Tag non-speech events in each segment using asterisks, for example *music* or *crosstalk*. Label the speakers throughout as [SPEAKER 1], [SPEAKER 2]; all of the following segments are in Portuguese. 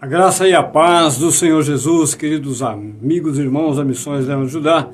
[SPEAKER 1] A graça e a paz do Senhor Jesus, queridos amigos e irmãos da Missões Leva Judá.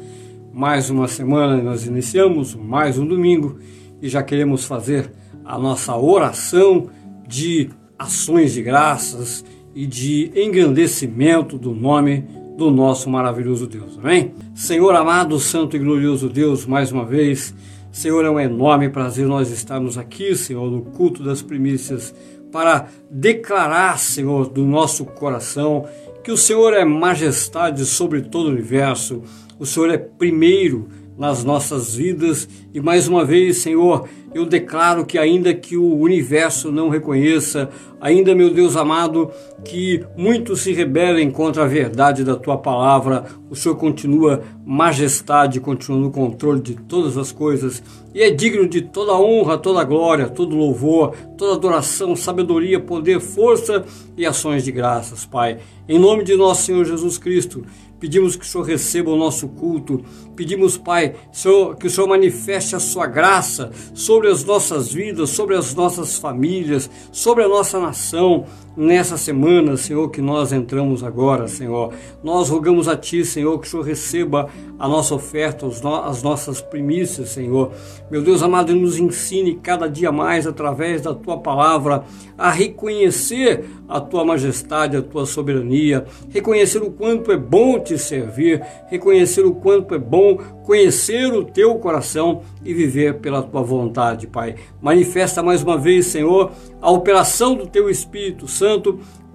[SPEAKER 1] Mais uma semana nós iniciamos, mais um domingo e já queremos fazer a nossa oração de ações de graças e de engrandecimento do nome do nosso maravilhoso Deus. Amém? Senhor amado, santo e glorioso Deus, mais uma vez, Senhor, é um enorme prazer nós estarmos aqui, Senhor, no culto das primícias para declarar, Senhor, do nosso coração que o Senhor é majestade sobre todo o universo, o Senhor é primeiro nas nossas vidas e mais uma vez, Senhor, eu declaro que ainda que o universo não reconheça, ainda, meu Deus amado, que muitos se rebelem contra a verdade da tua palavra, o Senhor continua majestade, continua no controle de todas as coisas e é digno de toda honra, toda glória, todo louvor, toda adoração, sabedoria, poder, força e ações de graças, Pai. Em nome de nosso Senhor Jesus Cristo, Pedimos que o Senhor receba o nosso culto. Pedimos, Pai, Senhor, que o Senhor manifeste a sua graça sobre as nossas vidas, sobre as nossas famílias, sobre a nossa nação nessa semana, Senhor, que nós entramos agora, Senhor. Nós rogamos a Ti, Senhor, que o Senhor receba a nossa oferta, as nossas primícias, Senhor. Meu Deus amado, nos ensine cada dia mais, através da Tua palavra, a reconhecer a Tua majestade, a Tua soberania, reconhecer o quanto é bom te servir, reconhecer o quanto é bom conhecer o Teu coração e viver pela Tua vontade, Pai. Manifesta mais uma vez, Senhor, a operação do Teu Espírito Santo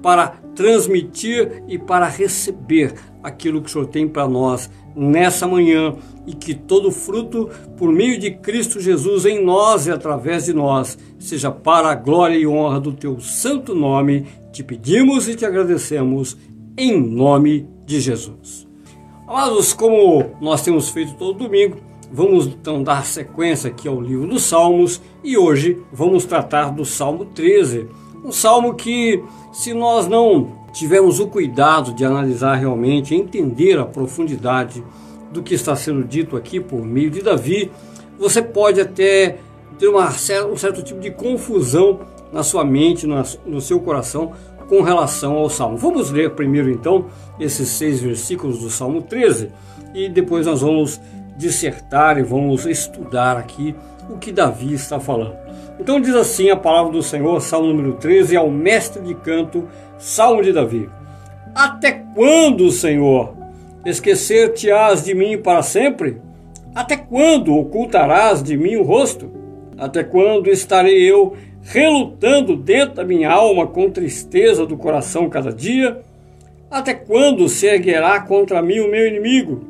[SPEAKER 1] para transmitir e para receber aquilo que o Senhor tem para nós nessa manhã e que todo fruto por meio de Cristo Jesus em nós e através de nós seja para a glória e honra do teu santo nome. Te pedimos e te agradecemos em nome de Jesus. Amados, como nós temos feito todo domingo, vamos então dar sequência aqui ao livro dos Salmos e hoje vamos tratar do Salmo 13. Um salmo que, se nós não tivemos o cuidado de analisar realmente, entender a profundidade do que está sendo dito aqui por meio de Davi, você pode até ter uma, um certo tipo de confusão na sua mente, no seu coração, com relação ao Salmo. Vamos ler primeiro então esses seis versículos do Salmo 13 e depois nós vamos dissertar e vamos estudar aqui o que Davi está falando. Então diz assim a palavra do Senhor, Salmo número 13, ao mestre de canto, Salmo de Davi. Até quando, Senhor, esquecer-te-ás de mim para sempre? Até quando ocultarás de mim o rosto? Até quando estarei eu relutando dentro da minha alma com tristeza do coração cada dia? Até quando se erguerá contra mim o meu inimigo?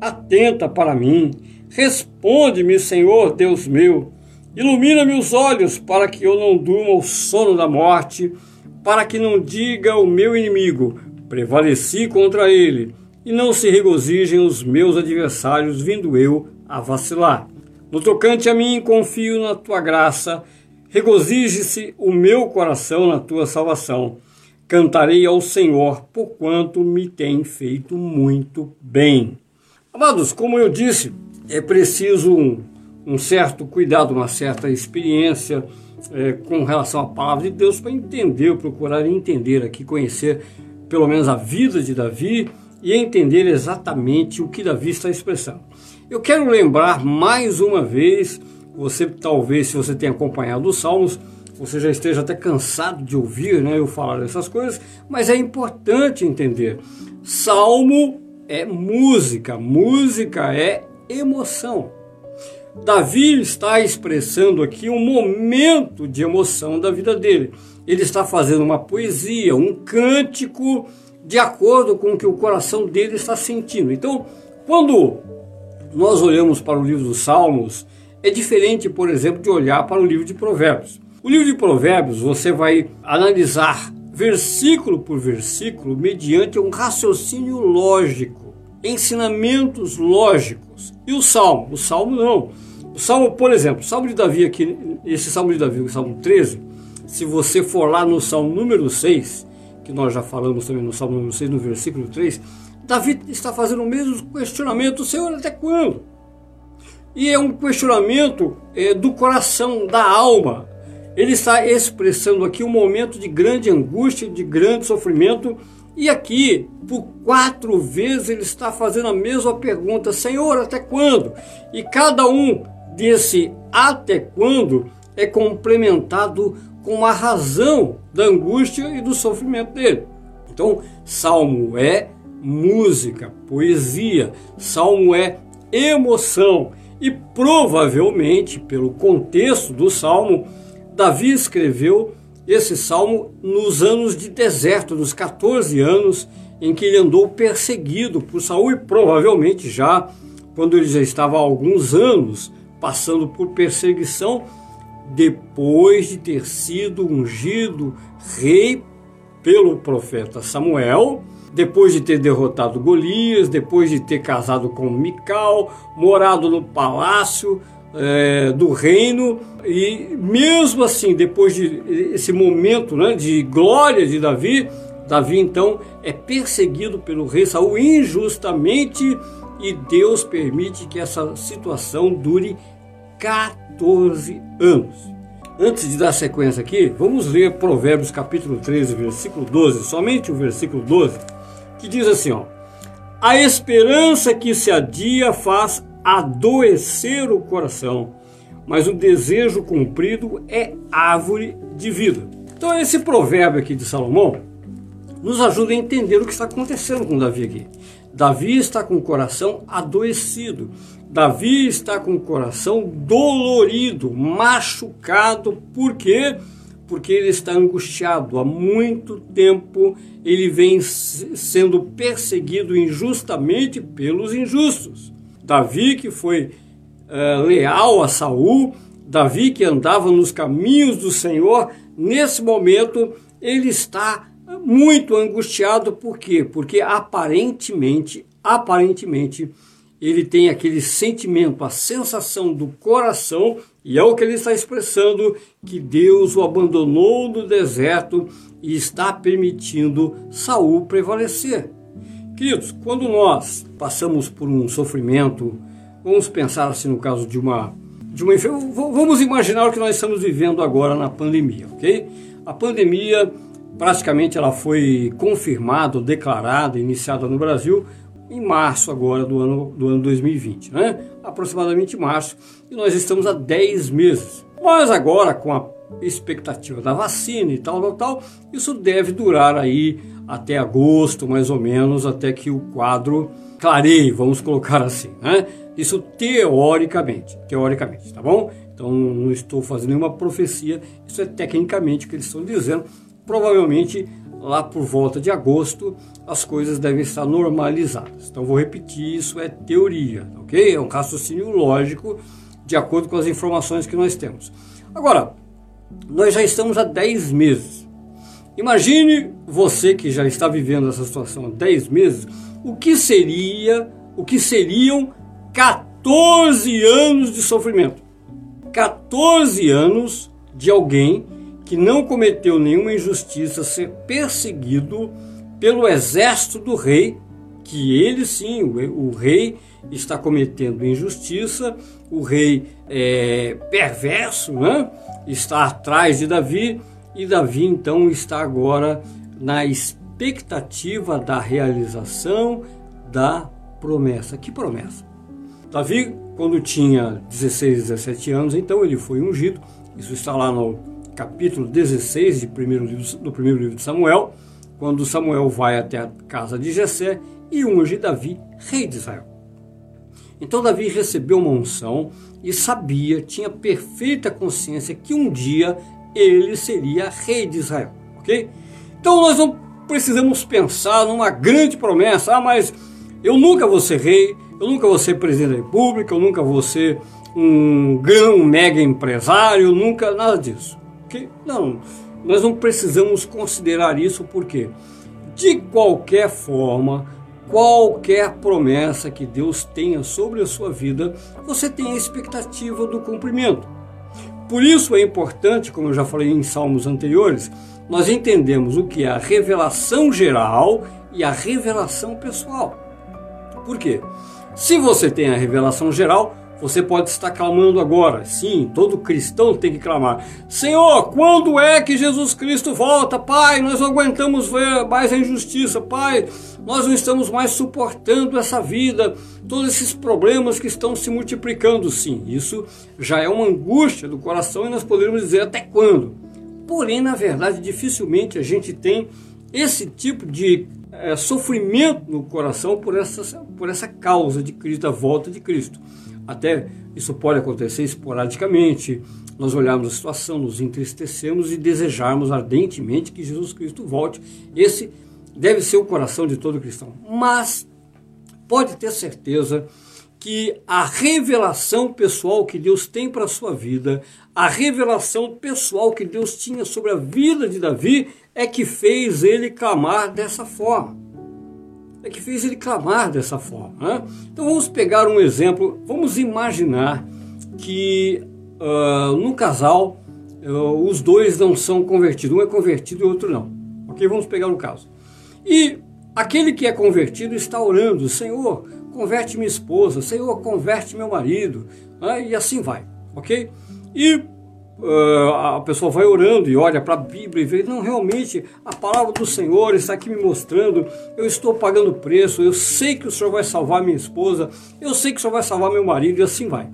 [SPEAKER 1] Atenta para mim, responde-me, Senhor Deus meu. Ilumina-me os olhos para que eu não durma o sono da morte, para que não diga o meu inimigo, prevaleci contra ele, e não se regozijem os meus adversários, vindo eu a vacilar. No tocante a mim, confio na tua graça, regozije-se o meu coração na tua salvação. Cantarei ao Senhor, porquanto me tem feito muito bem. Amados, como eu disse, é preciso um um certo cuidado, uma certa experiência é, com relação à palavra de Deus para entender, procurar entender aqui, conhecer pelo menos a vida de Davi e entender exatamente o que Davi está expressando. Eu quero lembrar mais uma vez, você talvez, se você tem acompanhado os Salmos, você já esteja até cansado de ouvir né, eu falar dessas coisas, mas é importante entender. Salmo é música, música é emoção. Davi está expressando aqui um momento de emoção da vida dele. Ele está fazendo uma poesia, um cântico de acordo com o que o coração dele está sentindo. Então, quando nós olhamos para o livro dos Salmos, é diferente, por exemplo, de olhar para o livro de Provérbios. O livro de Provérbios você vai analisar versículo por versículo mediante um raciocínio lógico, ensinamentos lógicos. E o Salmo? O Salmo não. O Salmo, por exemplo, o Salmo de Davi aqui, esse Salmo de Davi, o Salmo 13, se você for lá no Salmo número 6, que nós já falamos também no Salmo número 6, no versículo 3, Davi está fazendo o mesmo questionamento, Senhor, até quando? E é um questionamento é, do coração, da alma. ele está expressando aqui um momento de grande angústia, de grande sofrimento, e aqui, por quatro vezes, ele está fazendo a mesma pergunta: Senhor, até quando? E cada um desse até quando é complementado com a razão da angústia e do sofrimento dele. Então, salmo é música, poesia, salmo é emoção. E provavelmente, pelo contexto do salmo, Davi escreveu esse salmo nos anos de deserto, nos 14 anos em que ele andou perseguido por Saul e provavelmente já quando ele já estava há alguns anos passando por perseguição depois de ter sido ungido rei pelo profeta Samuel, depois de ter derrotado Golias, depois de ter casado com Mical, morado no palácio é, do reino e mesmo assim depois de esse momento né, de glória de Davi, Davi então é perseguido pelo rei Saul injustamente e Deus permite que essa situação dure 14 anos. Antes de dar sequência aqui, vamos ler Provérbios capítulo 13, versículo 12, somente o versículo 12, que diz assim, ó: A esperança que se adia faz adoecer o coração, mas o desejo cumprido é árvore de vida. Então esse provérbio aqui de Salomão nos ajuda a entender o que está acontecendo com Davi aqui. Davi está com o coração adoecido. Davi está com o coração dolorido, machucado. Por quê? Porque ele está angustiado. Há muito tempo ele vem sendo perseguido injustamente pelos injustos. Davi que foi uh, leal a Saul, Davi que andava nos caminhos do Senhor, nesse momento ele está muito angustiado, por quê? Porque aparentemente, aparentemente, ele tem aquele sentimento, a sensação do coração, e é o que ele está expressando, que Deus o abandonou no deserto e está permitindo Saul prevalecer. Queridos, quando nós passamos por um sofrimento, vamos pensar assim no caso de uma de uma vamos imaginar o que nós estamos vivendo agora na pandemia, ok? A pandemia praticamente ela foi confirmada, declarada, iniciada no Brasil em março agora do ano, do ano 2020, né? aproximadamente março, e nós estamos há 10 meses. Mas agora, com a expectativa da vacina e tal, tal, tal, isso deve durar aí até agosto, mais ou menos, até que o quadro clareie, vamos colocar assim, né? Isso teoricamente, teoricamente, tá bom? Então não estou fazendo nenhuma profecia, isso é tecnicamente o que eles estão dizendo, provavelmente lá por volta de agosto as coisas devem estar normalizadas. Então vou repetir, isso é teoria, ok? É um raciocínio lógico de acordo com as informações que nós temos. Agora, nós já estamos há 10 meses. Imagine você que já está vivendo essa situação há 10 meses, o que seria, o que seriam 14 anos de sofrimento. 14 anos de alguém que não cometeu nenhuma injustiça ser perseguido pelo exército do rei, que ele sim, o, rei está cometendo injustiça, o rei é perverso, né? está atrás de Davi, e Davi então está agora na expectativa da realização da promessa. Que promessa? Davi, quando tinha 16, 17 anos, então ele foi ungido, isso está lá no capítulo 16 de primeiro livro, do primeiro livro de Samuel, quando Samuel vai até a casa de Jessé e unge Davi, rei de Israel. Então Davi recebeu uma unção e sabia, tinha perfeita consciência que um dia ele seria rei de Israel, ok? Então nós não precisamos pensar numa grande promessa, ah, mas eu nunca vou ser rei, eu nunca vou ser presidente da república, eu nunca vou ser um grão mega empresário, nunca, nada disso. Porque, não, nós não precisamos considerar isso porque, de qualquer forma, qualquer promessa que Deus tenha sobre a sua vida, você tem a expectativa do cumprimento. Por isso é importante, como eu já falei em salmos anteriores, nós entendemos o que é a revelação geral e a revelação pessoal. Por quê? Se você tem a revelação geral, Você pode estar clamando agora. Sim, todo cristão tem que clamar. Senhor, quando é que Jesus Cristo volta? Pai, nós não aguentamos ver mais a injustiça. Pai, nós não estamos mais suportando essa vida, todos esses problemas que estão se multiplicando. Sim, isso já é uma angústia do coração e nós poderíamos dizer até quando. Porém, na verdade, dificilmente a gente tem esse tipo de é, sofrimento no coração por essa, por essa causa de Cristo, da volta de Cristo. Até isso pode acontecer esporadicamente, nós olharmos a situação, nos entristecemos e desejarmos ardentemente que Jesus Cristo volte. Esse deve ser o coração de todo cristão. Mas pode ter certeza que a revelação pessoal que Deus tem para a sua vida, a revelação pessoal que Deus tinha sobre a vida de Davi, é que fez ele clamar dessa forma. É que fez ele clamar dessa forma. Né? Então vamos pegar um exemplo, vamos imaginar que uh, no casal uh, os dois não são convertidos, um é convertido e o outro não. Ok? Vamos pegar um caso. E aquele que é convertido está orando, Senhor, converte minha esposa, Senhor, converte meu marido, né? e assim vai, ok? E uh, a pessoa vai orando e olha para a Bíblia e vê, não, realmente a palavra do Senhor está aqui me mostrando, eu estou pagando preço, eu sei que o Senhor vai salvar minha esposa, eu sei que o Senhor vai salvar meu marido, e assim vai.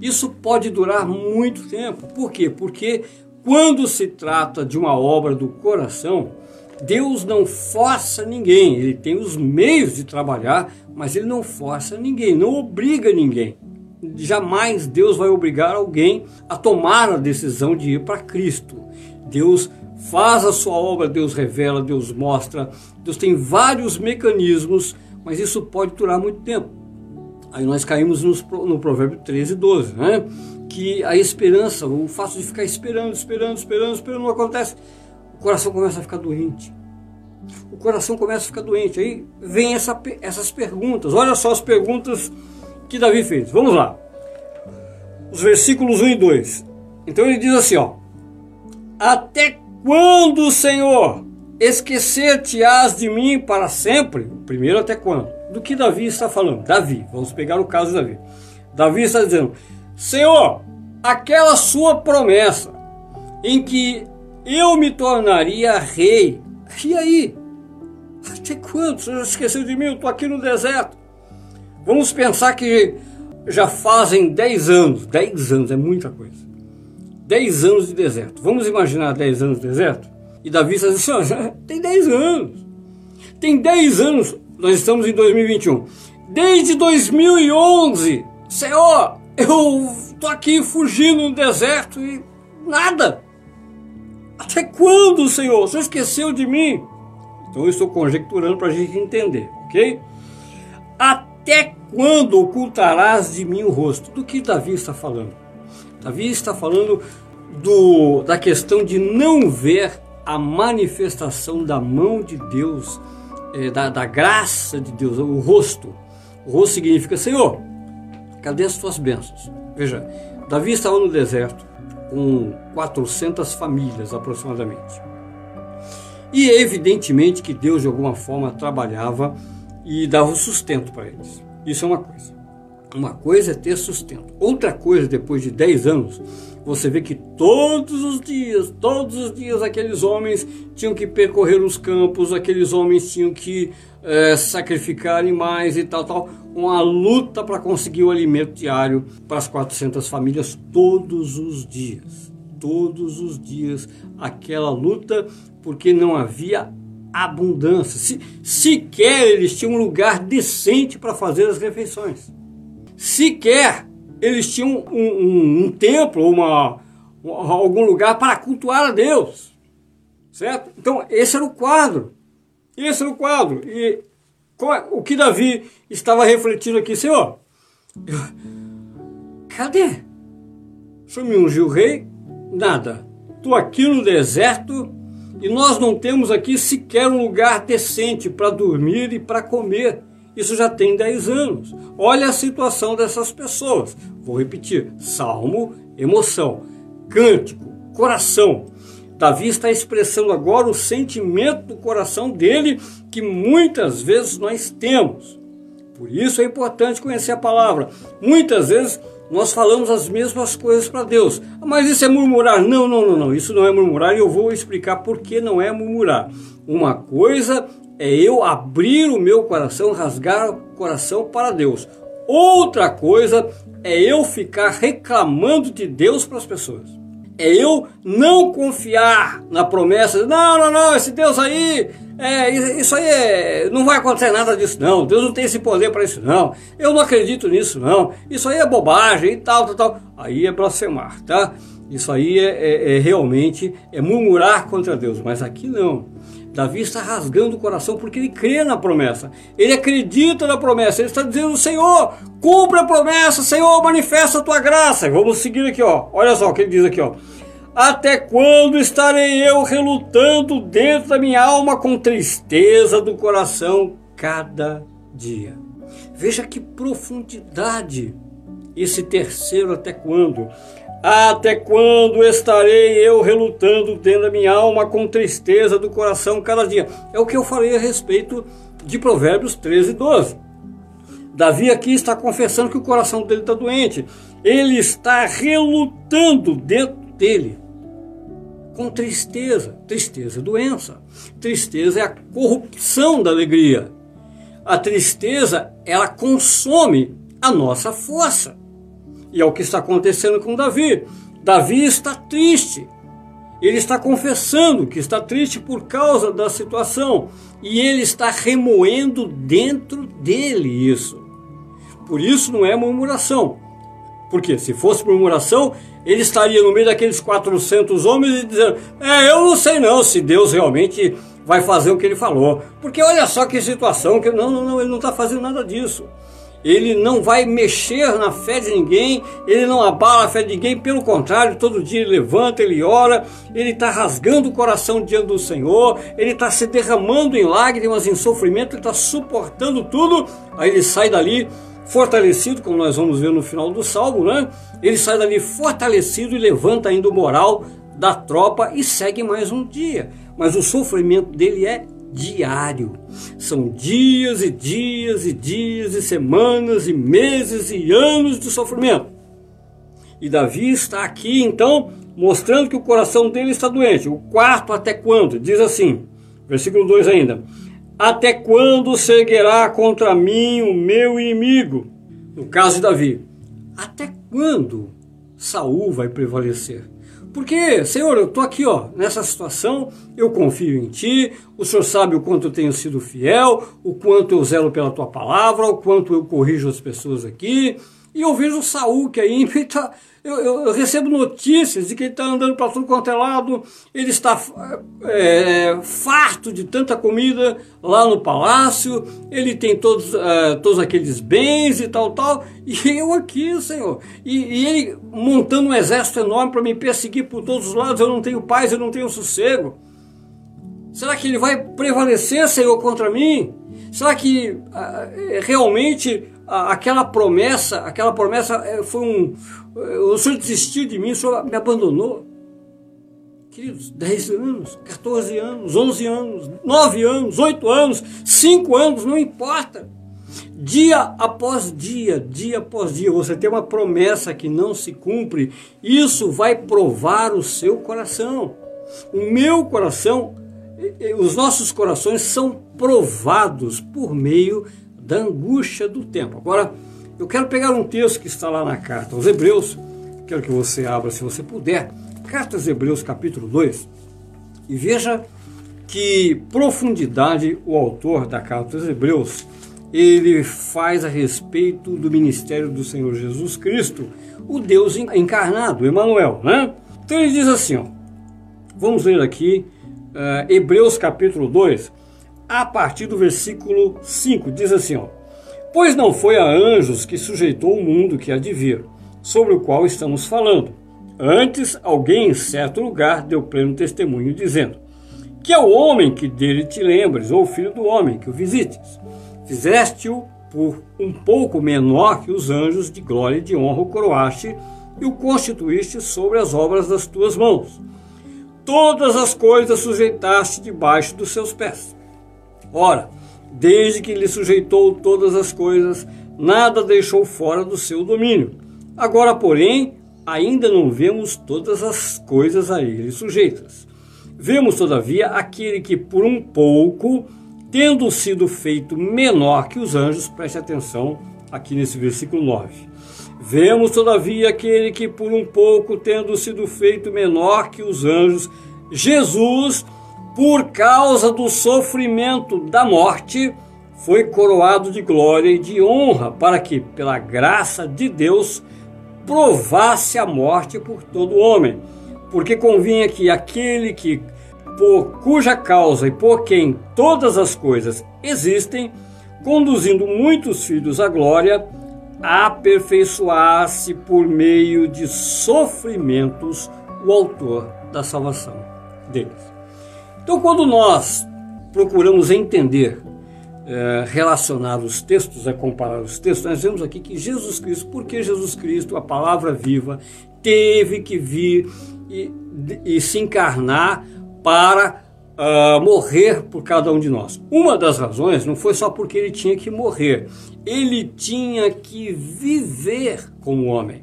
[SPEAKER 1] Isso pode durar muito tempo, por quê? Porque quando se trata de uma obra do coração, Deus não força ninguém, ele tem os meios de trabalhar, mas ele não força ninguém, não obriga ninguém. Jamais Deus vai obrigar alguém a tomar a decisão de ir para Cristo. Deus faz a sua obra, Deus revela, Deus mostra, Deus tem vários mecanismos, mas isso pode durar muito tempo. Aí nós caímos no provérbio 13, 12, né? Que a esperança, o fato de ficar esperando, esperando, esperando, esperando, não acontece o coração começa a ficar doente. O coração começa a ficar doente. Aí vem essa, essas perguntas. Olha só as perguntas que Davi fez. Vamos lá. Os versículos 1 e 2. Então ele diz assim: ó, Até quando, Senhor, esquecer-te-ás de mim para sempre? Primeiro, até quando? Do que Davi está falando? Davi, vamos pegar o caso de Davi. Davi está dizendo: Senhor, aquela sua promessa em que eu me tornaria rei. E aí? Até quando? Você esqueceu de mim? Eu estou aqui no deserto. Vamos pensar que já fazem 10 anos. 10 anos é muita coisa. 10 anos de deserto. Vamos imaginar 10 anos de deserto? E Davi diz assim: ó, tem 10 anos. Tem 10 anos. Nós estamos em 2021. Desde 2011, Senhor, eu estou aqui fugindo no deserto e nada. Até quando, Senhor? Você esqueceu de mim? Então eu estou conjecturando para a gente entender, ok? Até quando ocultarás de mim o rosto? Do que Davi está falando? Davi está falando do, da questão de não ver a manifestação da mão de Deus, é, da, da graça de Deus, o rosto. O rosto significa, Senhor, cadê as tuas bênçãos? Veja, Davi estava no deserto, com 400 famílias aproximadamente. E evidentemente que Deus de alguma forma trabalhava e dava o sustento para eles. Isso é uma coisa. Uma coisa é ter sustento. Outra coisa, depois de 10 anos, você vê que todos os dias, todos os dias, aqueles homens tinham que percorrer os campos, aqueles homens tinham que é, sacrificar animais e tal, tal. Uma luta para conseguir o alimento diário para as 400 famílias todos os dias. Todos os dias, aquela luta, porque não havia abundância. Se, sequer eles tinham um lugar decente para fazer as refeições. Sequer eles tinham um, um, um templo, uma, algum lugar para cultuar a Deus. Certo? Então, esse era o quadro. Esse era o quadro. E é, o que Davi estava refletindo aqui, Senhor? Cadê? O Senhor me ungiu rei? Nada. Estou aqui no deserto e nós não temos aqui sequer um lugar decente para dormir e para comer. Isso já tem 10 anos. Olha a situação dessas pessoas. Vou repetir: salmo, emoção, cântico, coração. Davi está expressando agora o sentimento do coração dele que muitas vezes nós temos. Por isso é importante conhecer a palavra. Muitas vezes nós falamos as mesmas coisas para Deus. Mas isso é murmurar? Não, não, não, não. Isso não é murmurar e eu vou explicar por que não é murmurar. Uma coisa é eu abrir o meu coração, rasgar o coração para Deus. Outra coisa é eu ficar reclamando de Deus para as pessoas é eu não confiar na promessa. Não, não, não, esse Deus aí, é, isso aí é, não vai acontecer nada disso, não. Deus não tem esse poder para isso, não. Eu não acredito nisso, não. Isso aí é bobagem e tal, tal, tal. Aí é blasfemar, tá? Isso aí é, é, é realmente é murmurar contra Deus, mas aqui não. Davi está rasgando o coração porque ele crê na promessa. Ele acredita na promessa. Ele está dizendo: Senhor, cumpra a promessa, Senhor, manifesta a tua graça. Vamos seguir aqui, ó. Olha só o que ele diz aqui, ó. Até quando estarei eu relutando dentro da minha alma com tristeza do coração cada dia? Veja que profundidade esse terceiro até quando. Até quando estarei eu relutando dentro da minha alma com tristeza do coração cada dia? É o que eu falei a respeito de Provérbios 13, 12. Davi aqui está confessando que o coração dele está doente. Ele está relutando dentro dele com tristeza. Tristeza é doença. Tristeza é a corrupção da alegria. A tristeza, ela consome a nossa força. E é o que está acontecendo com Davi. Davi está triste. Ele está confessando que está triste por causa da situação e ele está remoendo dentro dele isso. Por isso não é murmuração. Porque se fosse murmuração, ele estaria no meio daqueles 400 homens e dizendo: É, eu não sei não se Deus realmente vai fazer o que ele falou. Porque olha só que situação, que não, não, não, ele não está fazendo nada disso ele não vai mexer na fé de ninguém, ele não abala a fé de ninguém, pelo contrário, todo dia ele levanta, ele ora, ele está rasgando o coração diante do Senhor, ele está se derramando em lágrimas, em sofrimento, ele está suportando tudo, aí ele sai dali fortalecido, como nós vamos ver no final do salmo, né? Ele sai dali fortalecido e levanta ainda o moral da tropa e segue mais um dia. Mas o sofrimento dele é diário. São dias e dias e dias e semanas e meses e anos de sofrimento. E Davi está aqui então mostrando que o coração dele está doente. O quarto até quando? Diz assim, versículo 2 ainda: Até quando seguirá contra mim o meu inimigo? No caso de Davi, até quando Saul vai prevalecer? Porque, Senhor, eu estou aqui ó, nessa situação, eu confio em Ti, o Senhor sabe o quanto eu tenho sido fiel, o quanto eu zelo pela Tua palavra, o quanto eu corrijo as pessoas aqui, e eu vejo o Saul, que aí *laughs* tá, eu, eu, eu, recebo notícias de que ele está andando para tudo quanto é lado, ele está é, farto de tanta comida lá no palácio, ele tem todos, é, todos aqueles bens e tal, tal, e *laughs* eu aqui, Senhor, e, e ele montando um exército enorme para me perseguir por todos os lados, eu não tenho paz, eu não tenho sossego. Será que ele vai prevalecer, Senhor, contra mim? Será que uh, realmente aquela promessa, aquela promessa eh, foi um. Eh, o senhor desistiu de mim, o senhor me abandonou. Queridos, 10 anos, 14 anos, 11 anos, 9 anos, 8 anos, 5 anos, não importa. Dia após dia, dia após dia, você tem uma promessa que não se cumpre, isso vai provar o seu coração. O meu coração, os nossos corações são provados por meio da angústia do tempo. Agora, eu quero pegar um texto que está lá na carta aos Hebreus, quero que você abra, se você puder, carta aos Hebreus, capítulo 2, e veja que profundidade o autor da carta aos Hebreus ele faz a respeito do ministério do Senhor Jesus Cristo, o Deus encarnado, Emmanuel, né? Então ele diz assim, ó, vamos ler aqui uh, Hebreus capítulo 2, a partir do versículo 5, diz assim: ó, Pois não foi a anjos que sujeitou o mundo que há de vir, sobre o qual estamos falando. Antes, alguém em certo lugar deu pleno testemunho, dizendo: Que é o homem que dele te lembres, ou o filho do homem que o visites. Fizeste-o por um pouco menor que os anjos de glória e de honra o coroaste e o constituíste sobre as obras das tuas mãos. Todas as coisas sujeitaste debaixo dos seus pés. Ora, desde que lhe sujeitou todas as coisas, nada deixou fora do seu domínio. Agora, porém, ainda não vemos todas as coisas a ele sujeitas. Vemos, todavia, aquele que por um pouco, tendo sido feito menor que os anjos, preste atenção aqui nesse versículo 9. Vemos, todavia, aquele que por um pouco, tendo sido feito menor que os anjos, Jesus, por causa do sofrimento da morte, foi coroado de glória e de honra, para que, pela graça de Deus, provasse a morte por todo homem. Porque convinha que aquele que, por cuja causa e por quem todas as coisas existem, conduzindo muitos filhos à glória, aperfeiçoasse por meio de sofrimentos o autor da salvação deles. Então, quando nós procuramos entender, é, relacionar os textos, a comparar os textos, nós vemos aqui que Jesus Cristo, porque Jesus Cristo, a palavra viva, teve que vir e, e se encarnar para uh, morrer por cada um de nós. Uma das razões não foi só porque ele tinha que morrer, ele tinha que viver como homem.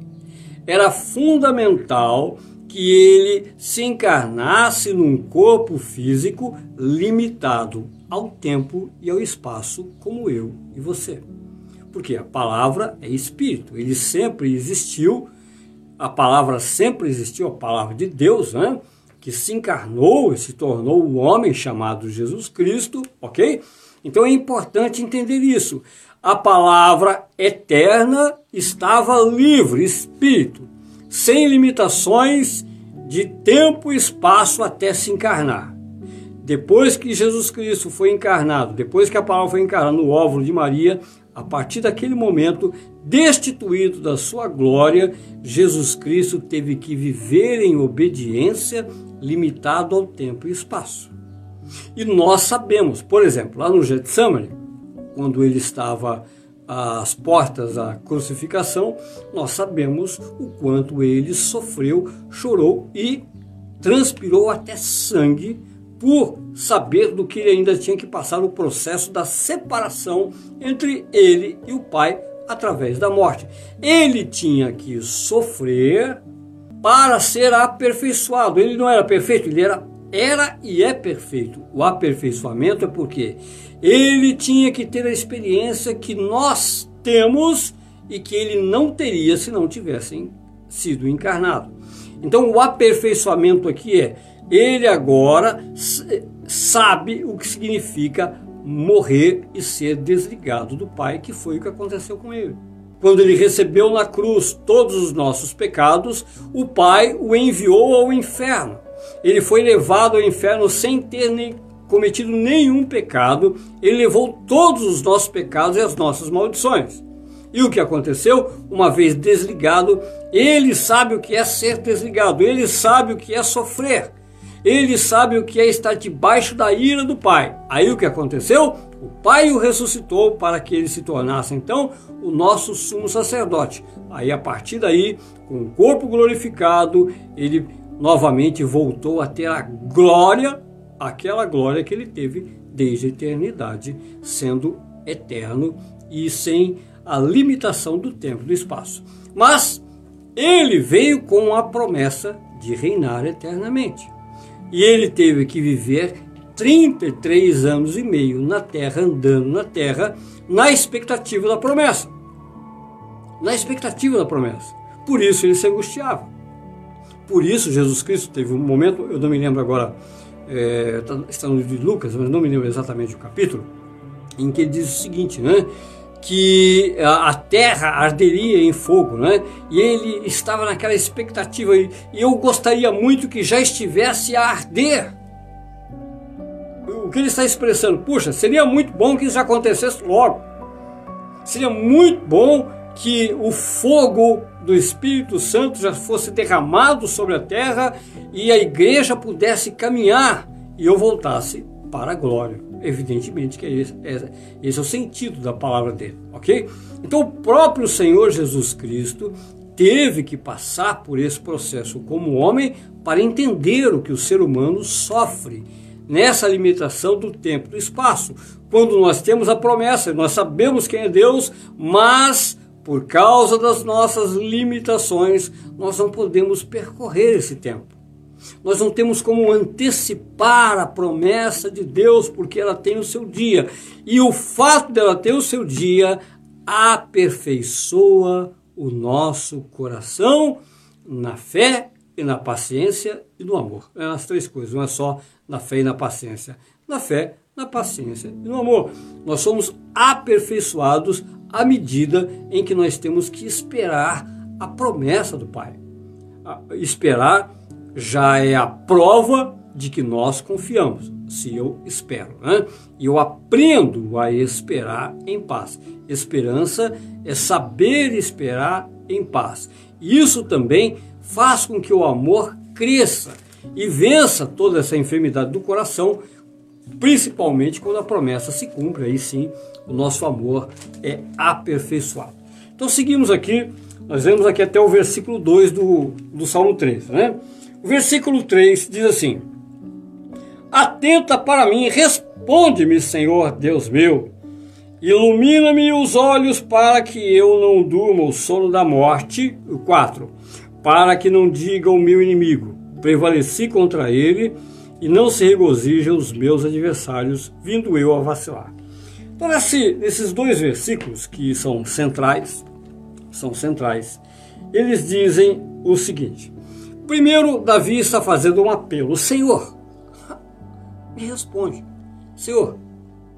[SPEAKER 1] Era fundamental que ele se encarnasse num corpo físico limitado ao tempo e ao espaço, como eu e você. Porque a palavra é espírito, ele sempre existiu, a palavra sempre existiu, a palavra de Deus, né? que se encarnou e se tornou o homem chamado Jesus Cristo, ok? Então é importante entender isso. A palavra eterna estava livre, espírito, sem limitações de tempo e espaço até se encarnar. Depois que Jesus Cristo foi encarnado, depois que a palavra foi encarnada no óvulo de Maria, a partir daquele momento, destituído da sua glória, Jesus Cristo teve que viver em obediência, limitado ao tempo e espaço. E nós sabemos, por exemplo, lá no Getsemane, quando ele estava às portas da crucificação, nós sabemos o quanto ele sofreu, chorou e transpirou até sangue por saber do que ele ainda tinha que passar no processo da separação entre ele e o Pai através da morte. Ele tinha que sofrer para ser aperfeiçoado. Ele não era perfeito, ele era, era e é perfeito. O aperfeiçoamento é porque ele tinha que ter a experiência que nós temos e que ele não teria se não tivessem sido encarnado. Então, o aperfeiçoamento aqui é ele agora sabe o que significa morrer e ser desligado do Pai, que foi o que aconteceu com ele. Quando ele recebeu na cruz todos os nossos pecados, o Pai o enviou ao inferno. Ele foi levado ao inferno sem ter nem cometido nenhum pecado, ele levou todos os nossos pecados e as nossas maldições. E o que aconteceu? Uma vez desligado, ele sabe o que é ser desligado, ele sabe o que é sofrer. Ele sabe o que é estar debaixo da ira do Pai. Aí o que aconteceu? O Pai o ressuscitou para que ele se tornasse então o nosso sumo sacerdote. Aí a partir daí, com o corpo glorificado, ele novamente voltou a ter a glória, aquela glória que ele teve desde a eternidade, sendo eterno e sem a limitação do tempo e do espaço. Mas ele veio com a promessa de reinar eternamente. E ele teve que viver 33 anos e meio na terra, andando na terra, na expectativa da promessa. Na expectativa da promessa. Por isso ele se angustiava. Por isso Jesus Cristo teve um momento, eu não me lembro agora, é, está no livro de Lucas, mas não me lembro exatamente o capítulo, em que ele diz o seguinte, né? que a terra arderia em fogo, né? E ele estava naquela expectativa e eu gostaria muito que já estivesse a arder. O que ele está expressando? Puxa, seria muito bom que isso acontecesse logo. Seria muito bom que o fogo do Espírito Santo já fosse derramado sobre a terra e a igreja pudesse caminhar e eu voltasse para a glória. Evidentemente que é esse, é, esse é o sentido da palavra dele, ok? Então o próprio Senhor Jesus Cristo teve que passar por esse processo como homem para entender o que o ser humano sofre nessa limitação do tempo e do espaço. quando nós temos a promessa, nós sabemos quem é Deus, mas por causa das nossas limitações, nós não podemos percorrer esse tempo. Nós não temos como antecipar a promessa de Deus, porque ela tem o seu dia. E o fato dela ter o seu dia aperfeiçoa o nosso coração na fé e na paciência e no amor. É as três coisas, não é só na fé e na paciência. Na fé, na paciência e no amor. Nós somos aperfeiçoados à medida em que nós temos que esperar a promessa do Pai. Esperar já é a prova de que nós confiamos, se eu espero. Né? Eu aprendo a esperar em paz. Esperança é saber esperar em paz. Isso também faz com que o amor cresça e vença toda essa enfermidade do coração, principalmente quando a promessa se cumpre, aí sim o nosso amor é aperfeiçoado. Então seguimos aqui, nós vemos aqui até o versículo 2 do, do Salmo 3, né? O versículo 3 diz assim: Atenta para mim, responde-me, Senhor Deus meu, ilumina-me os olhos para que eu não durma o sono da morte. O 4 para que não diga o meu inimigo, prevaleci contra ele e não se regozija os meus adversários, vindo eu a vacilar. Então, nesse, nesses dois versículos que são centrais, são centrais, eles dizem o seguinte: primeiro, Davi está fazendo um apelo, Senhor, *laughs* me responde, Senhor,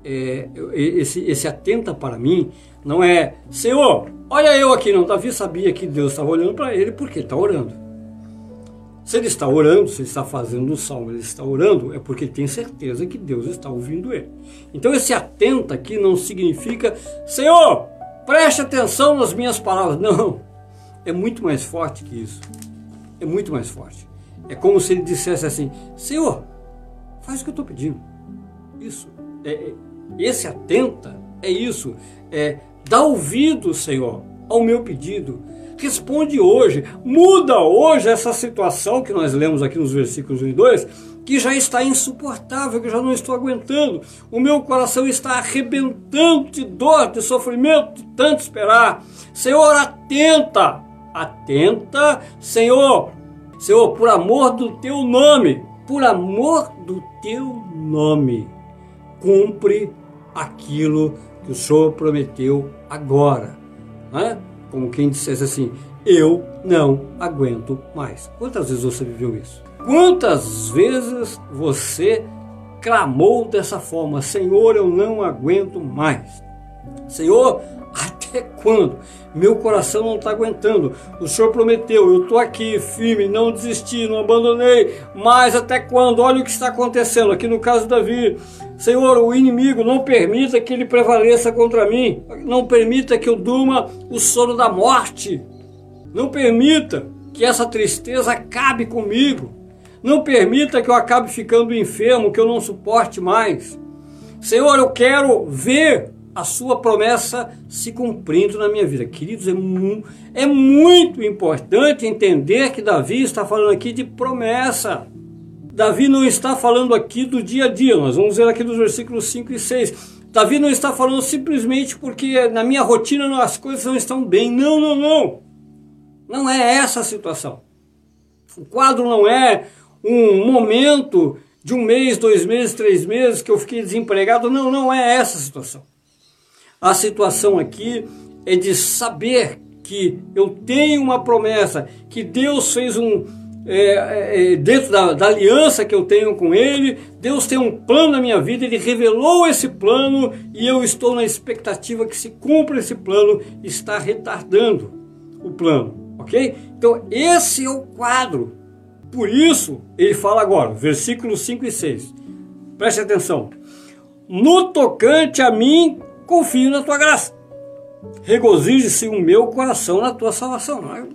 [SPEAKER 1] é, esse, esse atenta para mim não é, Senhor, olha eu aqui, não. Davi sabia que Deus estava olhando para ele porque ele está orando. Se ele está orando, se ele está fazendo um salmo, ele está orando, é porque tem certeza que Deus está ouvindo ele. Então esse atenta aqui não significa, Senhor, preste atenção nas minhas palavras. Não, é muito mais forte que isso. É muito mais forte. É como se ele dissesse assim, Senhor, faz o que eu estou pedindo. Isso. É, é, esse atenta é isso. É Dá ouvido, Senhor, ao meu pedido. Responde hoje, muda hoje essa situação que nós lemos aqui nos versículos 1 e 2, que já está insuportável, que já não estou aguentando. O meu coração está arrebentando de dor, de sofrimento, de tanto esperar. Senhor, atenta, atenta, Senhor, Senhor, por amor do teu nome, por amor do teu nome, cumpre aquilo que o Senhor prometeu agora. Né? Como quem dissesse assim: Eu não aguento mais. Quantas vezes você viveu isso? Quantas vezes você clamou dessa forma: Senhor, eu não aguento mais. Senhor, até quando? Meu coração não está aguentando. O Senhor prometeu, eu estou aqui firme, não desisti, não abandonei. Mas até quando? Olha o que está acontecendo aqui no caso de Davi. Senhor, o inimigo não permita que ele prevaleça contra mim. Não permita que eu durma o sono da morte. Não permita que essa tristeza acabe comigo. Não permita que eu acabe ficando enfermo, que eu não suporte mais. Senhor, eu quero ver a sua promessa se cumprindo na minha vida. Queridos, é, mu é muito importante entender que Davi está falando aqui de promessa. Davi não está falando aqui do dia a dia, nós vamos ver aqui dos versículos 5 e 6. Davi não está falando simplesmente porque na minha rotina as coisas não estão bem. Não, não, não. Não é essa a situação. O quadro não é um momento de um mês, dois meses, três meses que eu fiquei desempregado. Não, não é essa a situação. A situação aqui é de saber que eu tenho uma promessa, que Deus fez um. É, é, é, dentro da, da, aliança que eu tenho com Ele, Deus tem um plano na minha vida, Ele revelou esse plano e eu estou na expectativa que se cumpra esse plano, está retardando o plano, ok? Então, esse é o quadro. Por isso, ele fala agora, versículos 5 e 6. Preste atenção. No tocante a mim, confio na tua graça. Regozije-se o meu coração na tua salvação. Não é?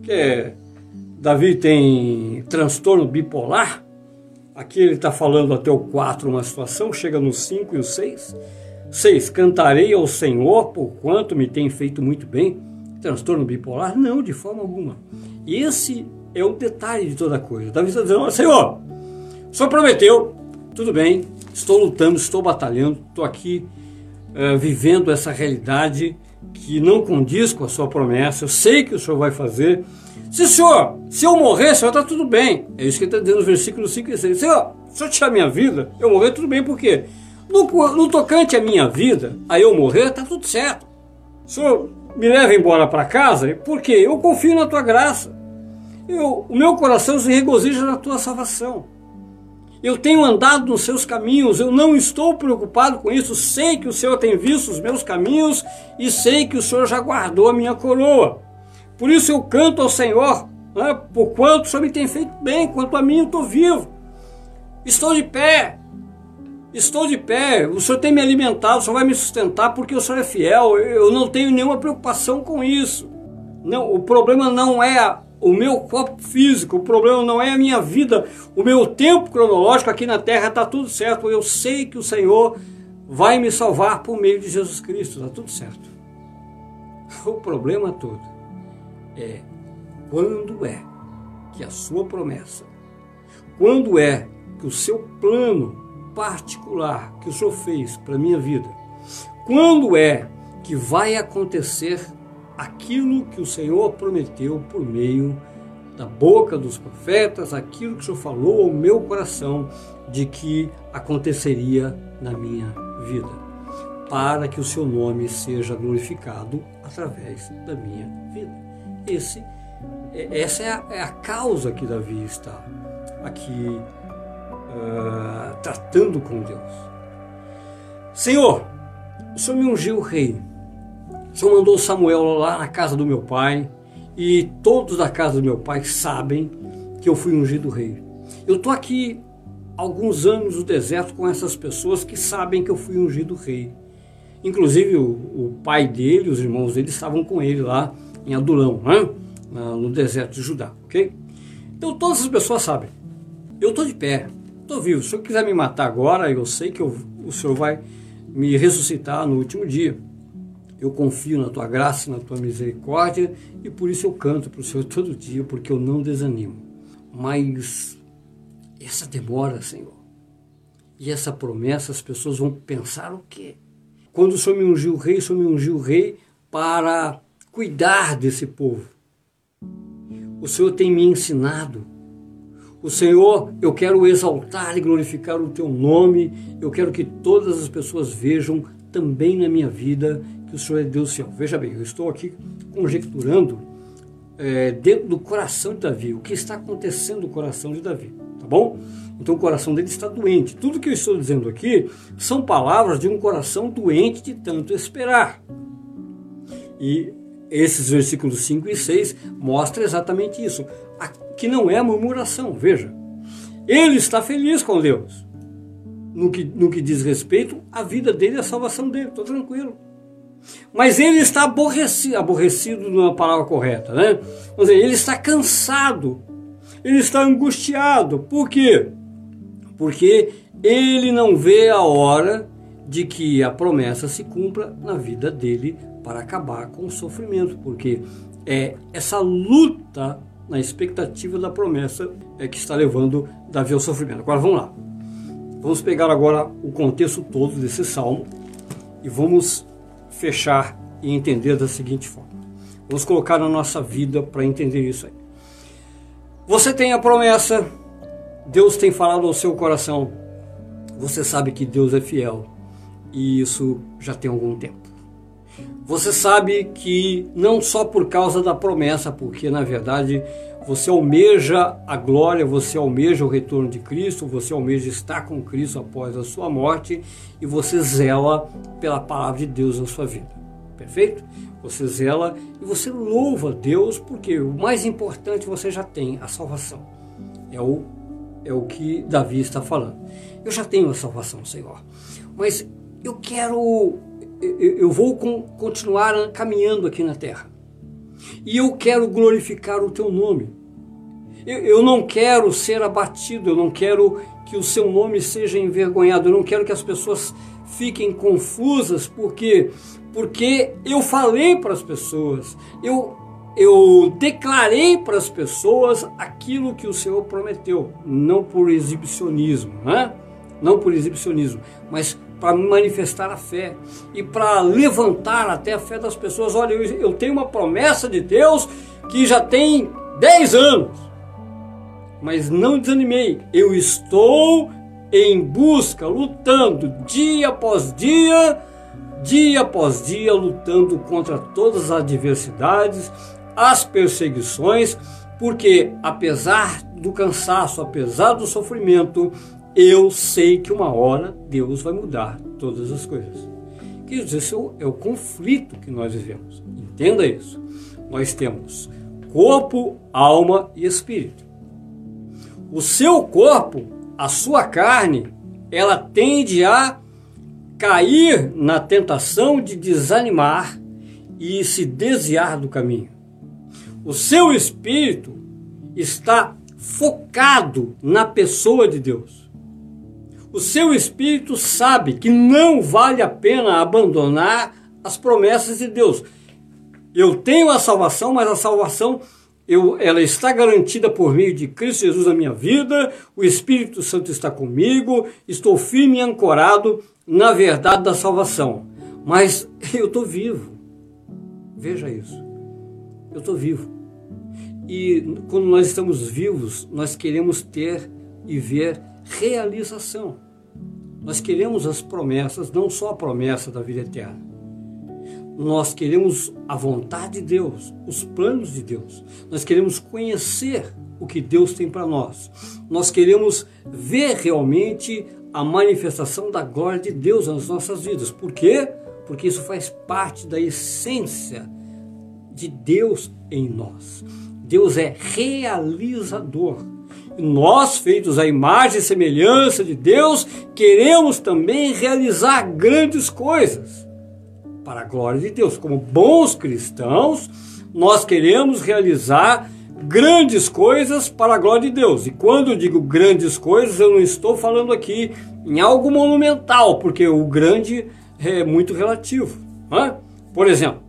[SPEAKER 1] Que Davi tem transtorno bipolar. Aqui ele está falando até o 4 uma situação, chega no 5 e o 6. 6. Cantarei ao Senhor por quanto me tem feito muito bem. Transtorno bipolar? Não, de forma alguma. Esse é o detalhe de toda coisa. Davi está dizendo: Senhor, o Senhor prometeu, tudo bem, Estou lutando, estou batalhando, estou aqui uh, vivendo essa realidade que não condiz com a sua promessa. Eu sei que o Senhor vai fazer. Se Senhor, se eu morrer, Senhor, está tudo bem. É isso que está dizendo nos versículos 5 e 6. Senhor, se eu tirar minha vida, eu morrer, tudo bem, por quê? No, no tocante à minha vida, a eu morrer, está tudo certo. Senhor me leva embora para casa, por quê? Eu confio na tua graça. Eu, o meu coração se regozija na tua salvação. Eu tenho andado nos seus caminhos, eu não estou preocupado com isso. Sei que o Senhor tem visto os meus caminhos e sei que o Senhor já guardou a minha coroa. Por isso eu canto ao Senhor, né, por quanto o Senhor me tem feito bem, quanto a mim eu estou vivo. Estou de pé, estou de pé, o Senhor tem me alimentado, o Senhor vai me sustentar porque o Senhor é fiel, eu não tenho nenhuma preocupação com isso. Não, o problema não é o meu corpo físico, o problema não é a minha vida, o meu tempo cronológico aqui na terra está tudo certo. Eu sei que o Senhor vai me salvar por meio de Jesus Cristo, está tudo certo. *laughs* O problema todo é quando é que a sua promessa, quando é que o seu plano particular que o Senhor fez para a minha vida, quando é que vai acontecer aquilo que o Senhor prometeu por meio da boca dos profetas, aquilo que o Senhor falou ao meu coração de que aconteceria na minha vida, para que o seu nome seja glorificado através da minha vida. Esse, é, essa é a, é a causa que Davi está aqui uh, tratando com Deus. Senhor, o Senhor me ungiu rei o Senhor mandou Samuel lá na casa do meu pai e todos da casa do meu pai sabem que eu fui ungido rei. Eu estou aqui alguns anos no deserto com essas pessoas que sabem que eu fui ungido rei. Inclusive o, o pai dele, os irmãos dele estavam com ele lá em Adulão, né? no deserto de Judá, ok? Então todas as pessoas sabem. Eu estou de pé, estou vivo. Se o senhor quiser me matar agora, eu sei que eu, o senhor vai me ressuscitar no último dia. Eu confio na tua graça e na tua misericórdia e por isso eu canto para o Senhor todo dia, porque eu não desanimo. Mas essa demora, Senhor, e essa promessa, as pessoas vão pensar o quê? Quando o Senhor me ungiu rei, o Senhor me ungiu rei para cuidar desse povo. O Senhor tem me ensinado. O Senhor, eu quero exaltar e glorificar o teu nome. Eu quero que todas as pessoas vejam também na minha vida que o Senhor é Deus céu. Veja bem, eu estou aqui conjecturando é, dentro do coração de Davi, o que está acontecendo no coração de Davi, tá bom? Então o coração dele está doente. Tudo que eu estou dizendo aqui são palavras de um coração doente de tanto esperar. E esses versículos 5 e 6 mostram exatamente isso. Que não é murmuração, veja. Ele está feliz com Deus. No que, no que diz respeito à vida dele e à salvação dele, estou tranquilo. Mas ele está aborrecido, aborrecido não é a palavra correta, né? Mas ele está cansado, ele está angustiado. Por quê? Porque ele não vê a hora de que a promessa se cumpra na vida dele para acabar com o sofrimento, porque é essa luta na expectativa da promessa é que está levando Davi ao sofrimento. Agora vamos lá. Vamos pegar agora o contexto todo desse salmo e vamos fechar e entender da seguinte forma. Vamos colocar na nossa vida para entender isso aí. Você tem a promessa, Deus tem falado ao seu coração, você sabe que Deus é fiel e isso já tem algum tempo. Você sabe que não só por causa da promessa, porque na verdade você almeja a glória, você almeja o retorno de Cristo, você almeja estar com Cristo após a sua morte e você zela pela palavra de Deus na sua vida. Perfeito? Você zela e você louva Deus porque o mais importante você já tem, a salvação. É o, é o que Davi está falando. Eu já tenho a salvação, Senhor. Mas eu quero, eu, vou continuar caminhando aqui na terra. E eu quero glorificar o teu nome. Eu, eu não quero ser abatido, eu não quero que o seu nome seja envergonhado, eu não quero que as pessoas fiquem confusas, porque porque eu falei para as pessoas, eu eu declarei para as pessoas aquilo que o Senhor prometeu, não por exibicionismo, né? não por exibicionismo, mas para manifestar a fé e para levantar até a fé das pessoas. Olha, eu tenho uma promessa de Deus que já tem 10 anos, mas não desanimei. Eu estou em busca, lutando dia após dia, dia após dia, lutando contra todas as adversidades, as perseguições, porque apesar do cansaço, apesar do sofrimento, eu sei que uma hora Deus vai mudar todas as coisas. Quer dizer, esse é o conflito que nós vivemos. Entenda isso. Nós temos corpo, alma e espírito. O seu corpo, a sua carne, ela tende a cair na tentação de desanimar e se desviar do caminho. O seu espírito está focado na pessoa de Deus. O seu espírito sabe que não vale a pena abandonar as promessas de Deus. Eu tenho a salvação, mas a salvação eu, ela está garantida por meio de Cristo Jesus na minha vida, o Espírito Santo está comigo, estou firme e ancorado na verdade da salvação. Mas *laughs* eu estou vivo. Veja isso. Eu estou vivo. E quando nós estamos vivos, nós queremos ter e ver realização. Nós queremos as promessas, não só a promessa da vida eterna. Nós queremos a vontade de Deus, os planos de Deus. Nós queremos conhecer o que Deus tem para nós. Nós queremos ver realmente a manifestação da glória de Deus nas nossas vidas. Por quê? Porque isso faz parte da essência de Deus em nós. Deus é realizador. Nós, feitos à imagem e semelhança de Deus, queremos também realizar grandes coisas para a glória de Deus. Como bons cristãos, nós queremos realizar grandes coisas para a glória de Deus. E quando eu digo grandes coisas, eu não estou falando aqui em algo monumental, porque o grande é muito relativo. Né? Por exemplo,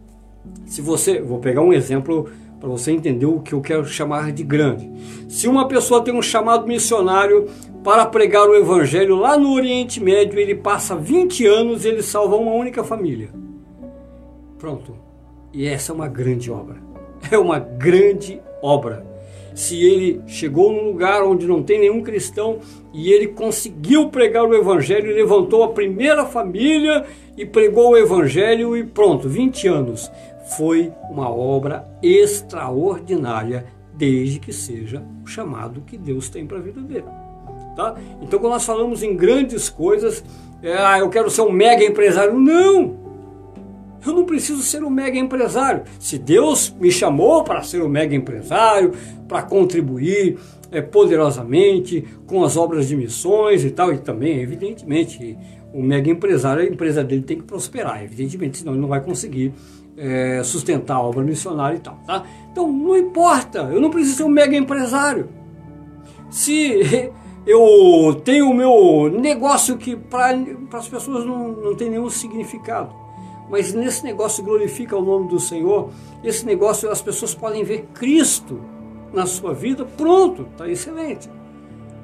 [SPEAKER 1] se você, vou pegar um exemplo para você entender o que eu quero chamar de grande. Se uma pessoa tem um chamado missionário para pregar o evangelho lá no Oriente Médio, ele passa 20 anos e ele salva uma única família. Pronto. E essa é uma grande obra. *laughs* É uma grande obra. Se ele chegou num lugar onde não tem nenhum cristão e ele conseguiu pregar o evangelho, levantou a primeira família e pregou o evangelho e pronto, 20 anos foi uma obra extraordinária, desde que seja o chamado que Deus tem para a vida dele. Tá? Então, quando nós falamos em grandes coisas, é, ah, eu quero ser um mega empresário. Não! Eu não preciso ser um mega empresário. Se Deus me chamou para ser um mega empresário, para contribuir é, poderosamente com as obras de missões e tal, e também, evidentemente, o mega empresário, a empresa dele tem que prosperar, evidentemente, senão ele não vai conseguir é, sustentar a obra missionária e tal. Tá? Então não importa, eu não preciso ser um mega empresário. Se *laughs* eu tenho o meu negócio que para as pessoas não, não tem nenhum significado, mas nesse negócio glorifica o nome do Senhor, esse negócio as pessoas podem ver Cristo na sua vida, pronto, está excelente.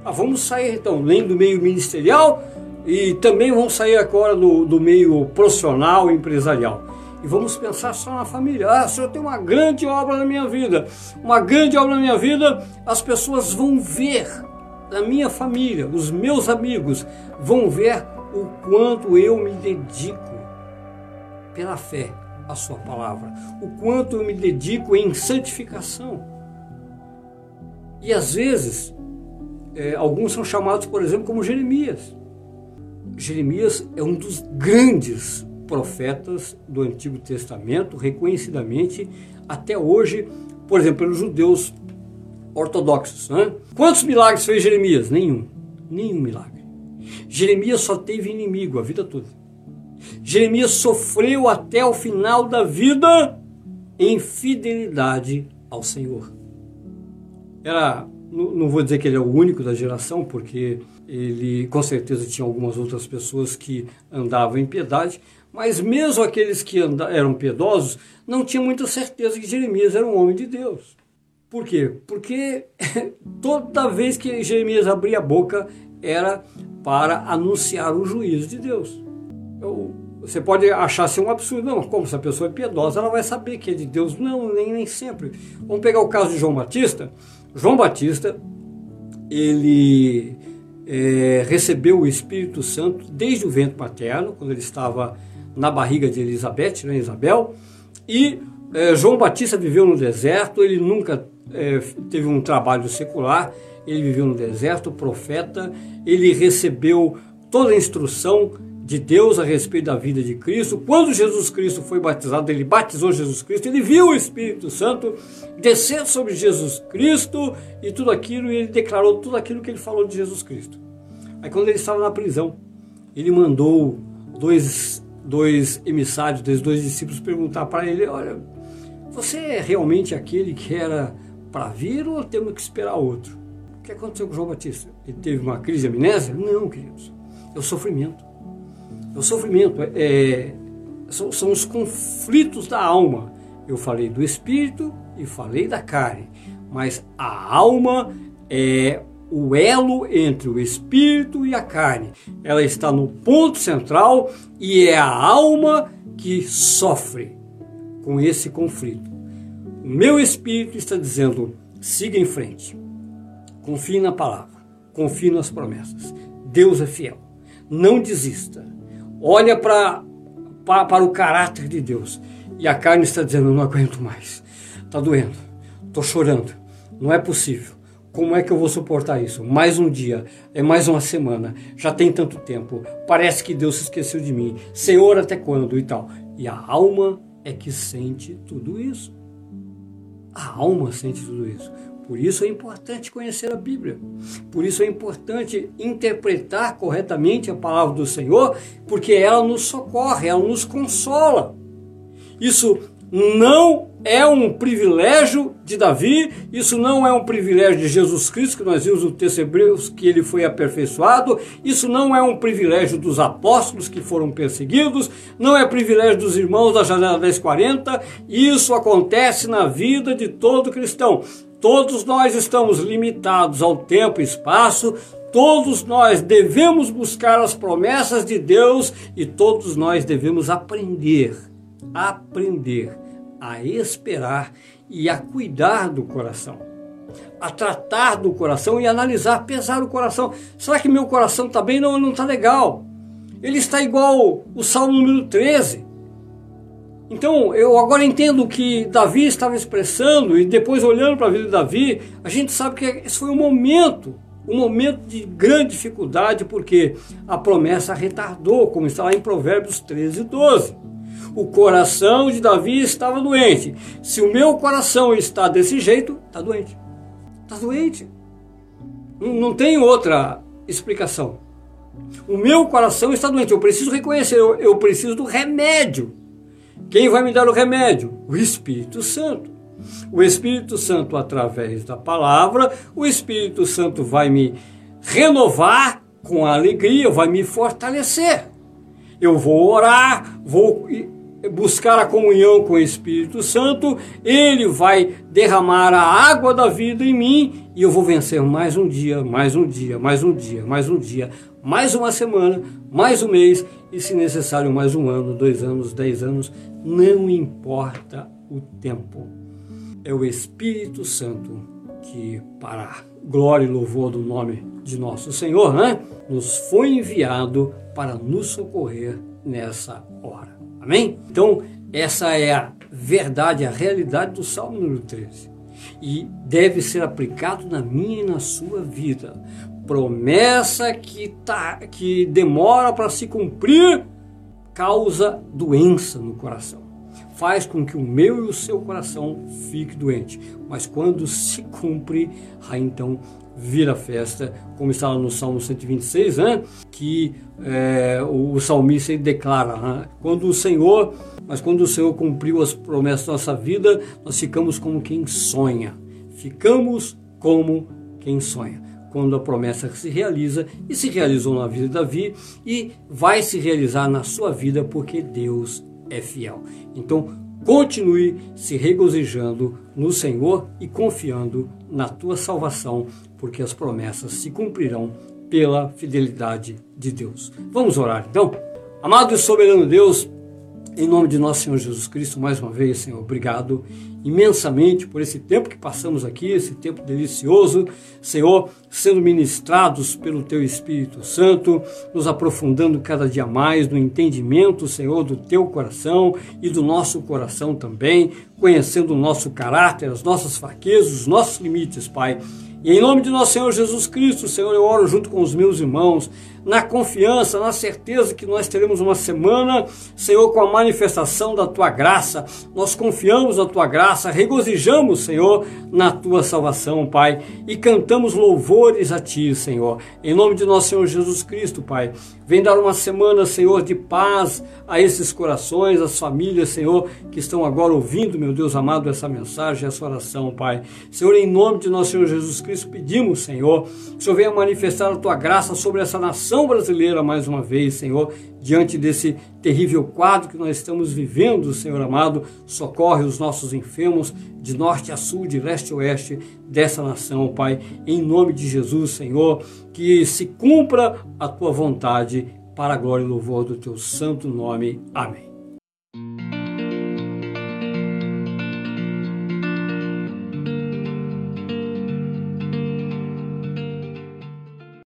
[SPEAKER 1] Ah, vamos sair então, nem do meio ministerial e também vamos sair agora do, do meio profissional empresarial e vamos pensar só na família. Ah, se eu tenho uma grande obra na minha vida, uma grande obra na minha vida, as pessoas vão ver na minha família, os meus amigos vão ver o quanto eu me dedico pela fé à sua palavra, o quanto eu me dedico em santificação. E às vezes, é, alguns são chamados, por exemplo, como Jeremias. Jeremias é um dos grandes profetas do Antigo Testamento, reconhecidamente até hoje, por exemplo, pelos judeus ortodoxos. Né? Quantos milagres fez Jeremias? Nenhum. Nenhum milagre. Jeremias só teve inimigo a vida toda. Jeremias sofreu até o final da vida em fidelidade ao Senhor. Era, não vou dizer que ele é o único da geração, porque ele com certeza tinha algumas outras pessoas que andavam em piedade, mas mesmo aqueles que eram piedosos não tinham muita certeza que Jeremias era um homem de Deus. Por quê? Porque *laughs* toda vez que Jeremias abria a boca era para anunciar o juízo de Deus. Eu, você pode achar ser um absurdo, não, como se a pessoa é piedosa, ela vai saber que é de Deus. Não, nem, nem sempre. Vamos pegar o caso de João Batista. João Batista, ele é, recebeu o Espírito Santo desde o vento materno, quando ele estava na barriga de Elizabeth, né, Isabel, e é, João Batista viveu no deserto, ele nunca é, teve um trabalho secular, ele viveu no deserto, profeta, ele recebeu toda a instrução de Deus a respeito da vida de Cristo. Quando Jesus Cristo foi batizado, ele batizou Jesus Cristo, ele viu o Espírito Santo descer sobre Jesus Cristo e tudo aquilo, e ele declarou tudo aquilo que ele falou de Jesus Cristo. Aí quando ele estava na prisão, ele mandou dois, dois emissários, dois discípulos perguntar para ele, olha, você é realmente aquele que era para vir ou temos que esperar outro? O que aconteceu com João Batista? Ele teve uma crise de amnésia? Não, queridos. É o sofrimento. É o sofrimento. É, é, são, são os conflitos da alma. Eu falei do espírito e falei da carne. Mas a alma é o elo entre o espírito e a carne. Ela está no ponto central e é a alma que sofre com esse conflito. O meu espírito está dizendo: siga em frente. Confie na palavra, confie nas promessas. Deus é fiel. Não desista. Olha para para o caráter de Deus. E a carne está dizendo: não aguento mais. Está doendo. Estou chorando. Não é possível. Como é que eu vou suportar isso? Mais um dia, é mais uma semana, já tem tanto tempo, parece que Deus se esqueceu de mim. Senhor, até quando e tal? E a alma é que sente tudo isso. A alma sente tudo isso. Por isso é importante conhecer a Bíblia. Por isso é importante interpretar corretamente a palavra do Senhor, porque ela nos socorre, ela nos consola. Isso não é um privilégio de Davi, isso não é um privilégio de Jesus Cristo, que nós vimos no texto Hebreus que ele foi aperfeiçoado, isso não é um privilégio dos apóstolos que foram perseguidos, não é privilégio dos irmãos da janela 1040, isso acontece na vida de todo cristão. Todos nós estamos limitados ao tempo e espaço, todos nós devemos buscar as promessas de Deus e todos nós devemos aprender, aprender a esperar e a cuidar do coração, a tratar do coração e analisar, pesar o coração. Será que meu coração está bem? Não, não está legal. Ele está igual o Salmo número 13. Então, eu agora entendo o que Davi estava expressando e depois olhando para a vida de Davi, a gente sabe que esse foi um momento, um momento de grande dificuldade, porque a promessa retardou, como está lá em Provérbios 13, 12 o coração de Davi estava doente. Se o meu coração está desse jeito, está doente. Está doente. Não, não tem outra explicação. O meu coração está doente. Eu preciso reconhecer, eu, eu preciso do remédio. Quem vai me dar o remédio? O Espírito Santo. O Espírito Santo, através da palavra, o Espírito Santo vai me renovar com alegria, vai me fortalecer. Eu vou orar, vou buscar a comunhão com o Espírito Santo, ele vai derramar a água da vida em mim e eu vou vencer mais um dia, mais um dia, mais um dia, mais um dia, mais uma semana, mais um mês e, se necessário, mais um ano, dois anos, dez anos, não importa o tempo. É o Espírito Santo que, para glória e louvor do nome de nosso Senhor, né, nos foi enviado para nos socorrer nessa hora. Amém? Então, essa é a verdade, a realidade do Salmo número 13. E deve ser aplicado na minha e na sua vida. Promessa que, tá, que demora para se cumprir causa doença no coração. Faz com que o meu e o seu coração fique doente. Mas quando se cumpre, aí então vira festa, como está lá no Salmo 126, né? que é, o, salmista declara, né? quando o Senhor, mas quando o Senhor cumpriu as promessas da nossa vida, nós ficamos como quem sonha, ficamos como quem sonha. Quando a promessa se realiza, e se realizou na vida de Davi, e vai se realizar na sua vida, porque Deus é fiel. Então, continue se regozijando no Senhor e confiando na tua salvação, porque as promessas se cumprirão pela fidelidade de Deus. Vamos orar então? Amado e soberano Deus, em nome de nosso Senhor Jesus Cristo, mais uma vez, Senhor, obrigado imensamente por esse tempo que passamos aqui, esse tempo delicioso, Senhor, sendo ministrados pelo Teu Espírito Santo, nos aprofundando cada dia mais no entendimento, Senhor, do Teu coração e do nosso coração também, conhecendo o nosso caráter, as nossas fraquezas, os nossos limites, Pai. E em nome de nosso Senhor Jesus Cristo, Senhor, eu oro junto com os meus irmãos na confiança, na certeza que nós teremos uma semana, Senhor, com a manifestação da tua graça. Nós confiamos na tua graça, regozijamos, Senhor, na tua salvação, Pai, e cantamos louvores a ti, Senhor. Em nome de nosso Senhor Jesus Cristo, Pai, vem dar uma semana, Senhor, de paz a esses corações, as famílias, Senhor, que estão agora ouvindo, meu Deus amado, essa mensagem, essa oração, Pai. Senhor, em nome de nosso Senhor Jesus Cristo, pedimos, Senhor, que o Senhor venha manifestar a tua graça sobre essa nação nação brasileira mais uma vez, Senhor, diante desse terrível quadro que nós estamos vivendo, Senhor amado, socorre os nossos enfermos de norte a sul, de leste a oeste dessa nação, Pai, em nome de Jesus, Senhor, que se cumpra a tua vontade para a glória e louvor do teu santo nome. Amém.